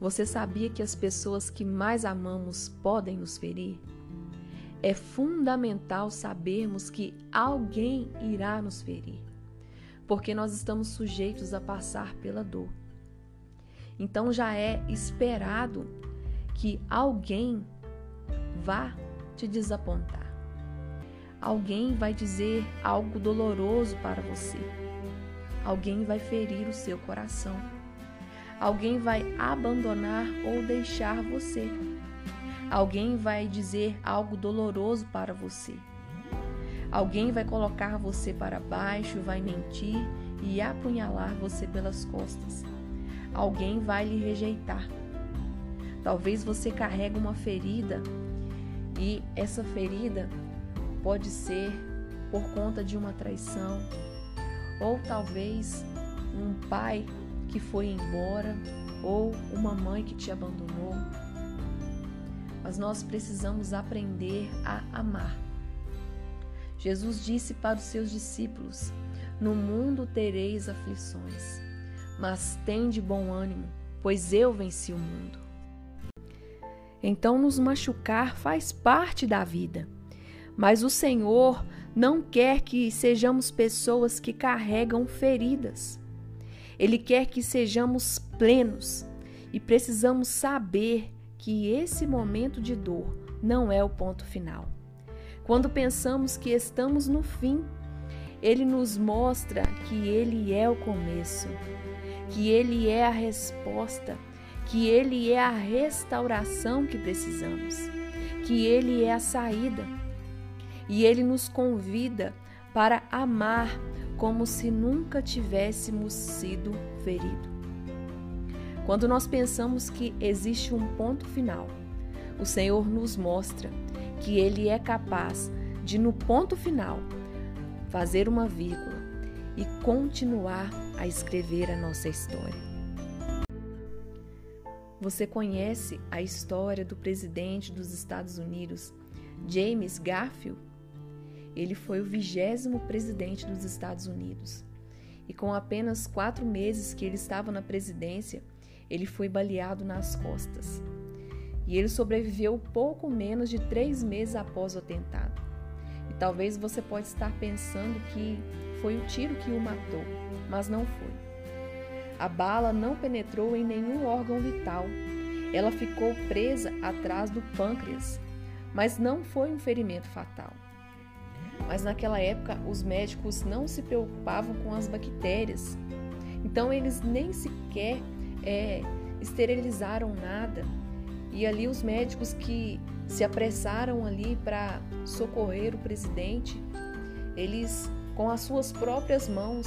Você sabia que as pessoas que mais amamos podem nos ferir? É fundamental sabermos que alguém irá nos ferir, porque nós estamos sujeitos a passar pela dor. Então já é esperado que alguém vá te desapontar. Alguém vai dizer algo doloroso para você. Alguém vai ferir o seu coração. Alguém vai abandonar ou deixar você. Alguém vai dizer algo doloroso para você. Alguém vai colocar você para baixo, vai mentir e apunhalar você pelas costas. Alguém vai lhe rejeitar. Talvez você carregue uma ferida e essa ferida pode ser por conta de uma traição ou talvez um pai que foi embora ou uma mãe que te abandonou. Mas nós precisamos aprender a amar. Jesus disse para os seus discípulos: No mundo tereis aflições, mas tende bom ânimo, pois eu venci o mundo. Então, nos machucar faz parte da vida, mas o Senhor não quer que sejamos pessoas que carregam feridas. Ele quer que sejamos plenos e precisamos saber que esse momento de dor não é o ponto final. Quando pensamos que estamos no fim, ele nos mostra que ele é o começo, que ele é a resposta, que ele é a restauração que precisamos, que ele é a saída. E ele nos convida para amar como se nunca tivéssemos sido feridos. Quando nós pensamos que existe um ponto final, o Senhor nos mostra que Ele é capaz de, no ponto final, fazer uma vírgula e continuar a escrever a nossa história. Você conhece a história do presidente dos Estados Unidos, James Garfield? Ele foi o vigésimo presidente dos Estados Unidos. E com apenas quatro meses que ele estava na presidência, ele foi baleado nas costas. E ele sobreviveu pouco menos de três meses após o atentado. E talvez você pode estar pensando que foi o tiro que o matou, mas não foi. A bala não penetrou em nenhum órgão vital. Ela ficou presa atrás do pâncreas, mas não foi um ferimento fatal. Mas naquela época os médicos não se preocupavam com as bactérias, então eles nem sequer é, esterilizaram nada. E ali os médicos que se apressaram ali para socorrer o presidente, eles com as suas próprias mãos,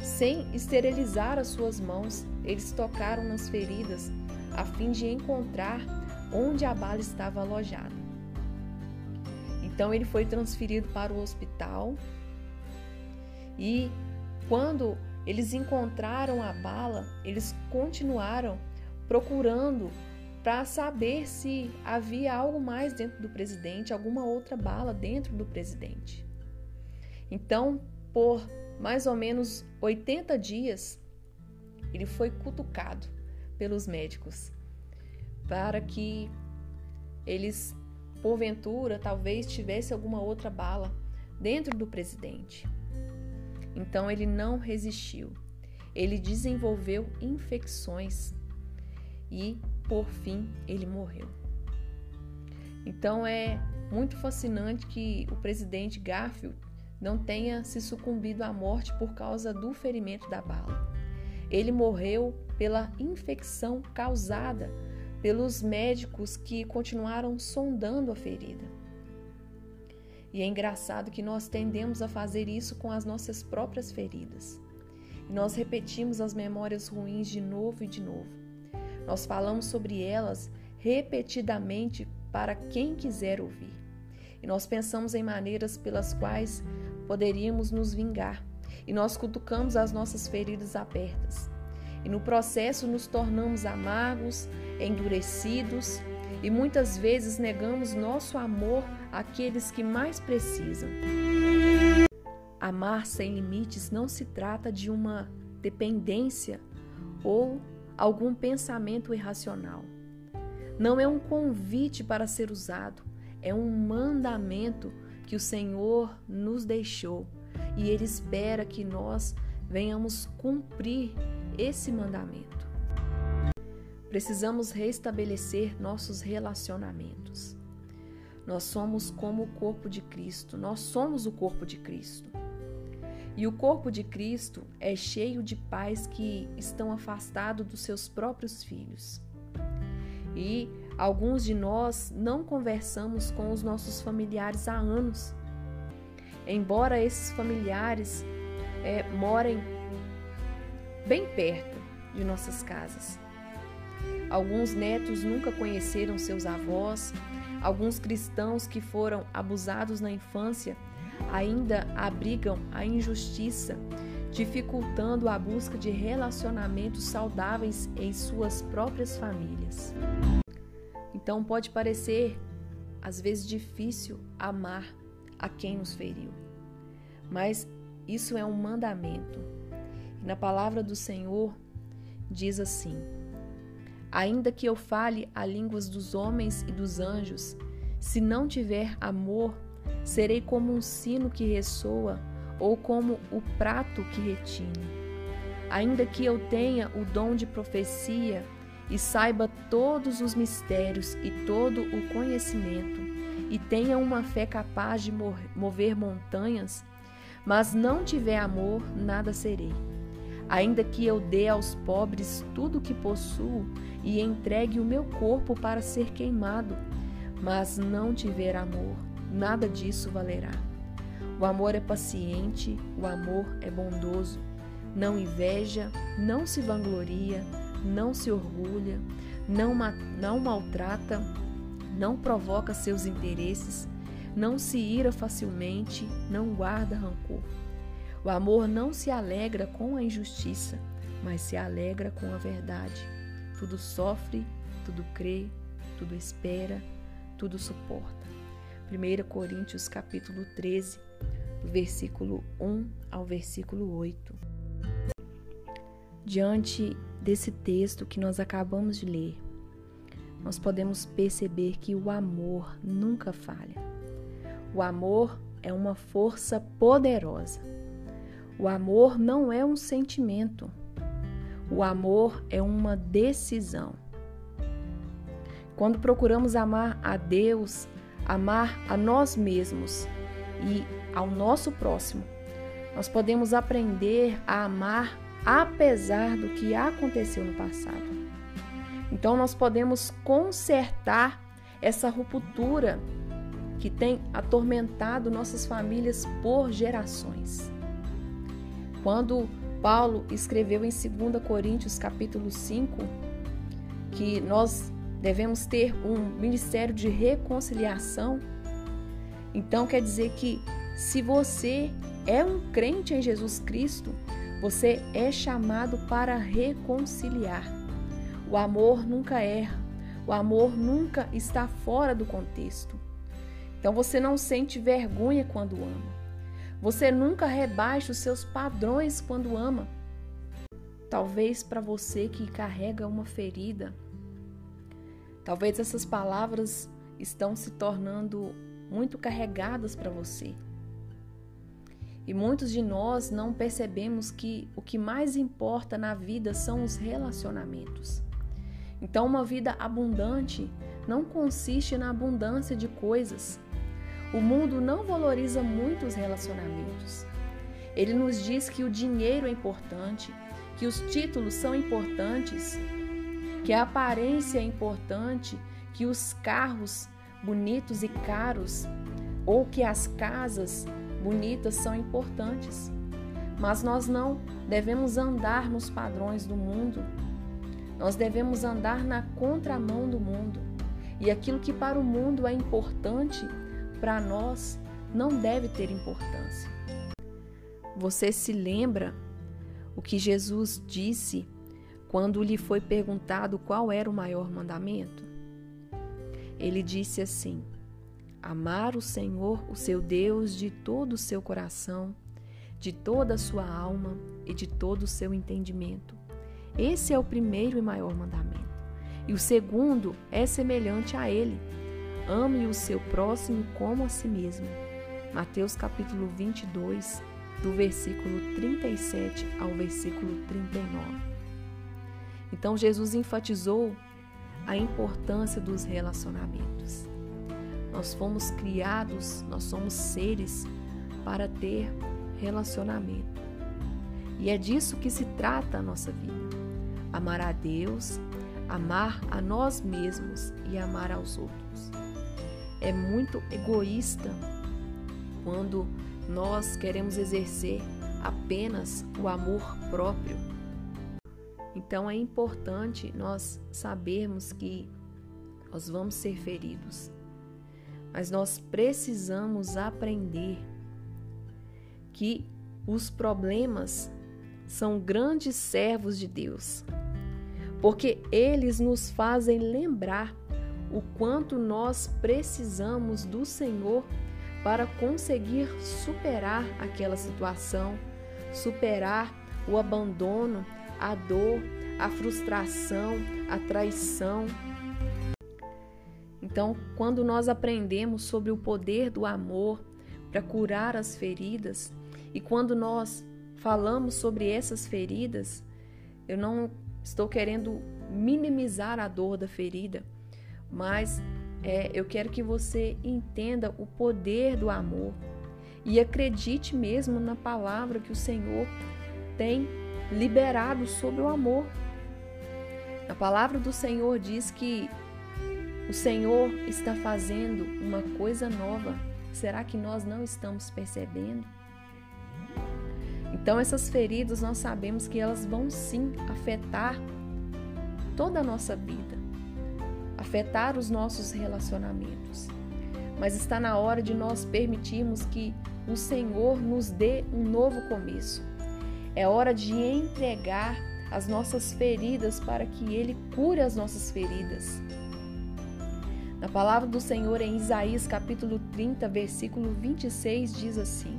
sem esterilizar as suas mãos, eles tocaram nas feridas a fim de encontrar onde a bala estava alojada. Então ele foi transferido para o hospital e quando eles encontraram a bala, eles continuaram procurando para saber se havia algo mais dentro do presidente, alguma outra bala dentro do presidente. Então, por mais ou menos 80 dias, ele foi cutucado pelos médicos para que eles porventura, talvez tivesse alguma outra bala dentro do presidente. Então ele não resistiu. Ele desenvolveu infecções e, por fim, ele morreu. Então é muito fascinante que o presidente Garfield não tenha se sucumbido à morte por causa do ferimento da bala. Ele morreu pela infecção causada pelos médicos que continuaram sondando a ferida. E é engraçado que nós tendemos a fazer isso com as nossas próprias feridas. E nós repetimos as memórias ruins de novo e de novo. Nós falamos sobre elas repetidamente para quem quiser ouvir. E nós pensamos em maneiras pelas quais poderíamos nos vingar. E nós cutucamos as nossas feridas abertas. E no processo nos tornamos amargos, endurecidos e muitas vezes negamos nosso amor àqueles que mais precisam. Amar sem limites não se trata de uma dependência ou algum pensamento irracional. Não é um convite para ser usado, é um mandamento que o Senhor nos deixou e Ele espera que nós venhamos cumprir esse mandamento. Precisamos restabelecer nossos relacionamentos. Nós somos como o corpo de Cristo, nós somos o corpo de Cristo. E o corpo de Cristo é cheio de pais que estão afastados dos seus próprios filhos. E alguns de nós não conversamos com os nossos familiares há anos. Embora esses familiares é, morem bem perto de nossas casas. Alguns netos nunca conheceram seus avós, alguns cristãos que foram abusados na infância ainda abrigam a injustiça, dificultando a busca de relacionamentos saudáveis em suas próprias famílias. Então pode parecer às vezes difícil amar a quem nos feriu, mas isso é um mandamento. E na palavra do Senhor diz assim: Ainda que eu fale a línguas dos homens e dos anjos, se não tiver amor, serei como um sino que ressoa ou como o prato que retine. Ainda que eu tenha o dom de profecia e saiba todos os mistérios e todo o conhecimento, e tenha uma fé capaz de mover montanhas, mas não tiver amor, nada serei. Ainda que eu dê aos pobres tudo o que possuo e entregue o meu corpo para ser queimado, mas não tiver amor, nada disso valerá. O amor é paciente, o amor é bondoso, não inveja, não se vangloria, não se orgulha, não, não maltrata, não provoca seus interesses não se ira facilmente, não guarda rancor. O amor não se alegra com a injustiça, mas se alegra com a verdade. Tudo sofre, tudo crê, tudo espera, tudo suporta. 1 Coríntios capítulo 13, do versículo 1 ao versículo 8. Diante desse texto que nós acabamos de ler, nós podemos perceber que o amor nunca falha. O amor é uma força poderosa. O amor não é um sentimento. O amor é uma decisão. Quando procuramos amar a Deus, amar a nós mesmos e ao nosso próximo, nós podemos aprender a amar apesar do que aconteceu no passado. Então, nós podemos consertar essa ruptura que tem atormentado nossas famílias por gerações. Quando Paulo escreveu em 2 Coríntios capítulo 5 que nós devemos ter um ministério de reconciliação, então quer dizer que se você é um crente em Jesus Cristo, você é chamado para reconciliar. O amor nunca erra, o amor nunca está fora do contexto. Então você não sente vergonha quando ama. Você nunca rebaixa os seus padrões quando ama. Talvez para você que carrega uma ferida, talvez essas palavras estão se tornando muito carregadas para você. E muitos de nós não percebemos que o que mais importa na vida são os relacionamentos. Então, uma vida abundante não consiste na abundância de coisas, o mundo não valoriza muito os relacionamentos. Ele nos diz que o dinheiro é importante, que os títulos são importantes, que a aparência é importante, que os carros bonitos e caros ou que as casas bonitas são importantes. Mas nós não devemos andar nos padrões do mundo. Nós devemos andar na contramão do mundo. E aquilo que para o mundo é importante, para nós não deve ter importância. Você se lembra o que Jesus disse quando lhe foi perguntado qual era o maior mandamento? Ele disse assim: Amar o Senhor, o seu Deus, de todo o seu coração, de toda a sua alma e de todo o seu entendimento. Esse é o primeiro e maior mandamento. E o segundo é semelhante a ele: ame o seu próximo como a si mesmo. Mateus capítulo 22, do versículo 37 ao versículo 39. Então Jesus enfatizou a importância dos relacionamentos. Nós fomos criados, nós somos seres para ter relacionamento. E é disso que se trata a nossa vida amar a Deus, amar a nós mesmos e amar aos outros. É muito egoísta quando nós queremos exercer apenas o amor próprio. Então é importante nós sabermos que nós vamos ser feridos, mas nós precisamos aprender que os problemas são grandes servos de Deus porque eles nos fazem lembrar o quanto nós precisamos do Senhor para conseguir superar aquela situação, superar o abandono, a dor, a frustração, a traição. Então, quando nós aprendemos sobre o poder do amor para curar as feridas, e quando nós falamos sobre essas feridas, eu não estou querendo minimizar a dor da ferida, mas é, eu quero que você entenda o poder do amor e acredite mesmo na palavra que o Senhor tem liberado sobre o amor. A palavra do Senhor diz que o Senhor está fazendo uma coisa nova. Será que nós não estamos percebendo? Então, essas feridas nós sabemos que elas vão sim afetar toda a nossa vida, afetar os nossos relacionamentos. Mas está na hora de nós permitirmos que o Senhor nos dê um novo começo. É hora de entregar as nossas feridas para que Ele cure as nossas feridas. Na palavra do Senhor em Isaías capítulo 30, versículo 26 diz assim: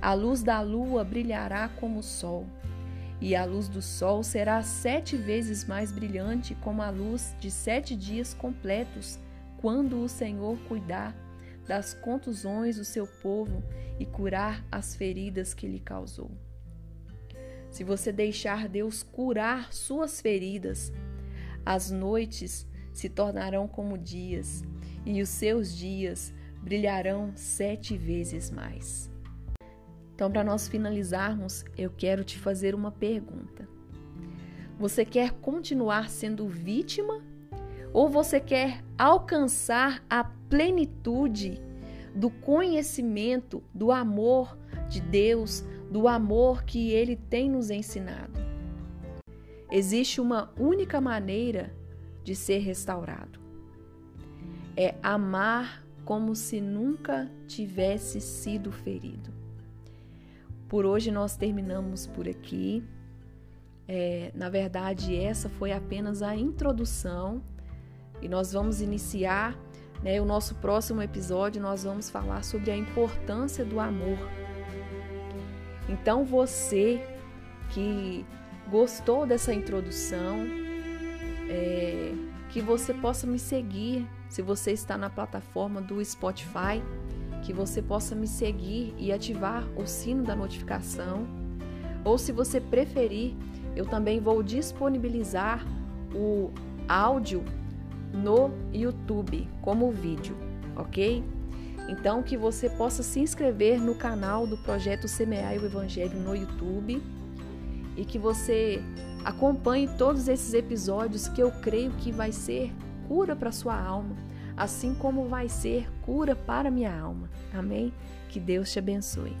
a luz da lua brilhará como o sol, e a luz do sol será sete vezes mais brilhante como a luz de sete dias completos, quando o Senhor cuidar das contusões do seu povo e curar as feridas que lhe causou. Se você deixar Deus curar suas feridas, as noites se tornarão como dias, e os seus dias brilharão sete vezes mais. Então, para nós finalizarmos, eu quero te fazer uma pergunta. Você quer continuar sendo vítima ou você quer alcançar a plenitude do conhecimento, do amor de Deus, do amor que Ele tem nos ensinado? Existe uma única maneira de ser restaurado: é amar como se nunca tivesse sido ferido. Por hoje nós terminamos por aqui. É, na verdade, essa foi apenas a introdução e nós vamos iniciar né, o nosso próximo episódio. Nós vamos falar sobre a importância do amor. Então, você que gostou dessa introdução, é, que você possa me seguir se você está na plataforma do Spotify que você possa me seguir e ativar o sino da notificação. Ou se você preferir, eu também vou disponibilizar o áudio no YouTube como vídeo, ok? Então que você possa se inscrever no canal do projeto Semear o Evangelho no YouTube e que você acompanhe todos esses episódios que eu creio que vai ser cura para sua alma assim como vai ser cura para minha alma. Amém? Que Deus te abençoe.